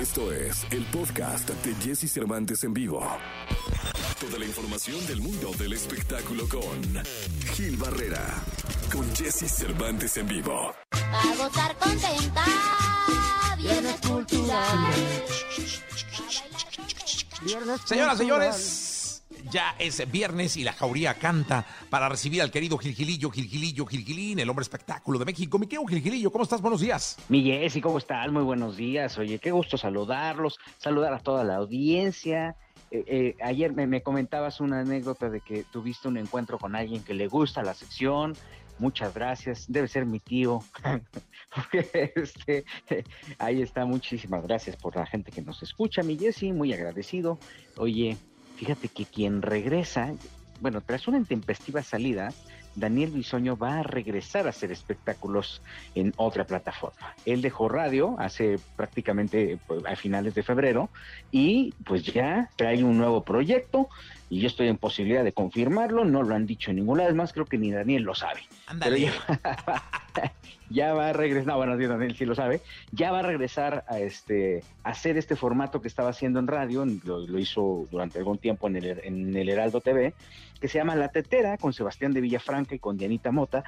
Esto es el podcast de Jesse Cervantes en vivo. Toda la información del mundo del espectáculo con Gil Barrera, con Jesse Cervantes en vivo. A gozar contenta, viernes cultural. Señoras, señores, ya es viernes y la jauría canta para recibir al querido Gilgilillo, Gilgilillo, Gilgilín, el hombre espectáculo de México. Mi querido Gilgilillo, ¿cómo estás? Buenos días. Mi Jessy, ¿cómo estás? Muy buenos días. Oye, qué gusto saludarlos, saludar a toda la audiencia. Eh, eh, ayer me, me comentabas una anécdota de que tuviste un encuentro con alguien que le gusta la sección. Muchas gracias. Debe ser mi tío. Porque, este, ahí está. Muchísimas gracias por la gente que nos escucha, mi Jessy. Muy agradecido. Oye, fíjate que quien regresa, bueno, tras una intempestiva salida, Daniel Bisoño va a regresar a hacer espectáculos en otra plataforma. Él dejó radio hace prácticamente pues, a finales de febrero y pues ya trae un nuevo proyecto y yo estoy en posibilidad de confirmarlo, no lo han dicho lado, es más creo que ni Daniel lo sabe. Ándale. Ya, va a regresar, no, bueno, Daniel sí lo sabe, ya va a regresar a este a hacer este formato que estaba haciendo en radio, lo, lo hizo durante algún tiempo en el, en el Heraldo TV, que se llama La Tetera, con Sebastián de Villafranca y con Dianita Mota,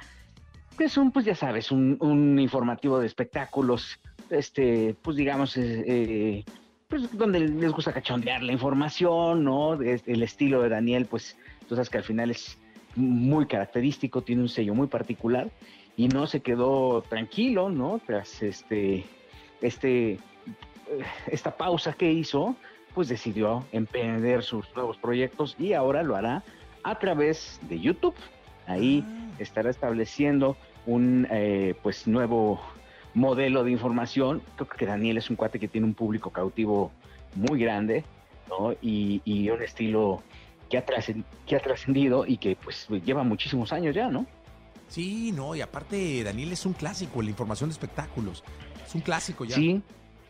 que es un, pues ya sabes, un, informativo de espectáculos, este, pues digamos, eh, pues donde les gusta cachondear la información, ¿no? El estilo de Daniel, pues tú sabes que al final es muy característico, tiene un sello muy particular y no se quedó tranquilo, ¿no? Tras este, este, esta pausa que hizo, pues decidió emprender sus nuevos proyectos y ahora lo hará a través de YouTube. Ahí estará estableciendo un eh, pues nuevo modelo de información. Creo que Daniel es un cuate que tiene un público cautivo muy grande, ¿no? Y, y un estilo que ha, trascendido y que pues lleva muchísimos años ya, ¿no? Sí, no, y aparte Daniel es un clásico en la información de espectáculos. Es un clásico ya. Sí,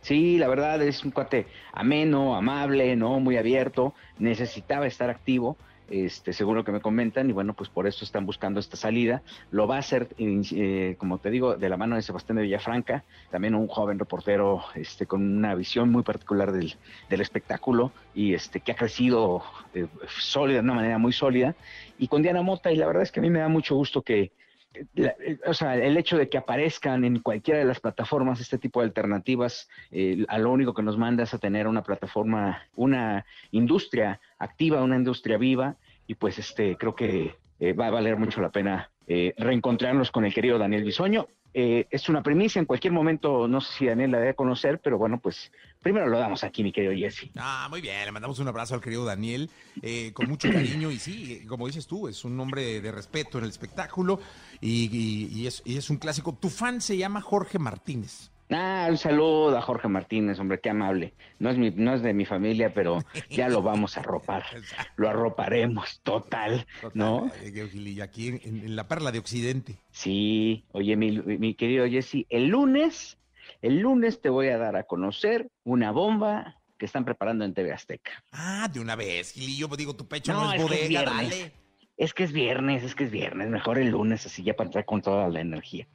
sí, la verdad es un cuate ameno, amable, ¿no? Muy abierto, necesitaba estar activo, este, según lo que me comentan, y bueno, pues por eso están buscando esta salida. Lo va a hacer, eh, como te digo, de la mano de Sebastián de Villafranca, también un joven reportero este, con una visión muy particular del, del espectáculo y este, que ha crecido eh, sólida, de una manera muy sólida, y con Diana Mota, y la verdad es que a mí me da mucho gusto que, eh, o sea, el hecho de que aparezcan en cualquiera de las plataformas este tipo de alternativas, eh, a lo único que nos manda es a tener una plataforma, una industria activa, una industria viva, y pues este creo que eh, va a valer mucho la pena eh, reencontrarnos con el querido Daniel Bisoño. Eh, es una primicia, en cualquier momento, no sé si Daniel la debe conocer, pero bueno, pues primero lo damos aquí, mi querido Jesse. Ah, muy bien, le mandamos un abrazo al querido Daniel, eh, con mucho cariño y sí, como dices tú, es un hombre de respeto en el espectáculo y es, y es un clásico. Tu fan se llama Jorge Martínez. Ah, un saludo a Jorge Martínez, hombre, qué amable. No es, mi, no es de mi familia, pero ya lo vamos a arropar. Lo arroparemos, total, ¿no? Total, Gilillo, aquí en, la perla de Occidente. Sí, oye, mi, mi querido Jesse, el lunes, el lunes te voy a dar a conocer una bomba que están preparando en TV Azteca. Ah, de una vez, Gilillo, digo, tu pecho No, no, es es bodega, dale. Es que es viernes, es que es viernes, mejor el lunes, así ya para entrar con toda la energía.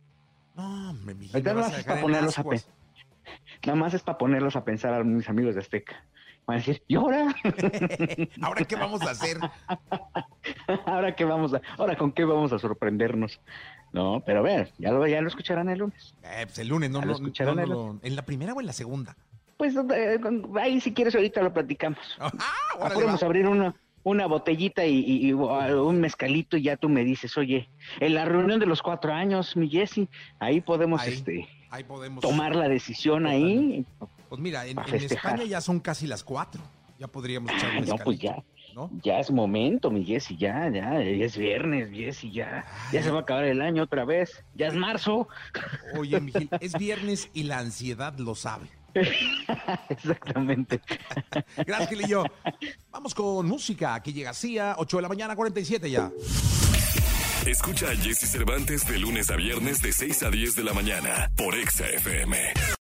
No, Ahorita me vas no a haces dejar para ponerlos a. Nada más es para ponerlos a pensar a mis amigos de Azteca. Van a decir, ¿y ahora? Ahora, ¿qué vamos a hacer? ¿Ahora qué vamos a, ahora con qué vamos a sorprendernos? No, pero a ver, ya lo, ya lo escucharán el lunes. Eh, pues el lunes, no, lo escucharon no, el- no, ¿En la primera o en la segunda? Pues eh, ahí si quieres ahorita lo platicamos. Ah, Ah, órale, podemos abrir una, una botellita y, y- y, un mezcalito y ya tú me dices, oye, en la reunión de los cuatro años, mi Jesse, ahí podemos Ahí. este, Ahí podemos tomar la decisión ahí. Pues mira, en, en. España ya son casi las cuatro. Ya podríamos echar un Ah, no, pues ya, ¿no? ya es momento, mi Jesse, ya, ya, ya es viernes, Jesse, ya, ya se va a acabar el año otra vez, ya es marzo. Oye, Miguel, es viernes y la ansiedad lo sabe. Exactamente. Gracias, Gilillo. Vamos con música. Aquí llega Cia, 8 de la mañana, 47 ya. Escucha a Jesse Cervantes de lunes a viernes de 6 a 10 de la mañana por Exa FM.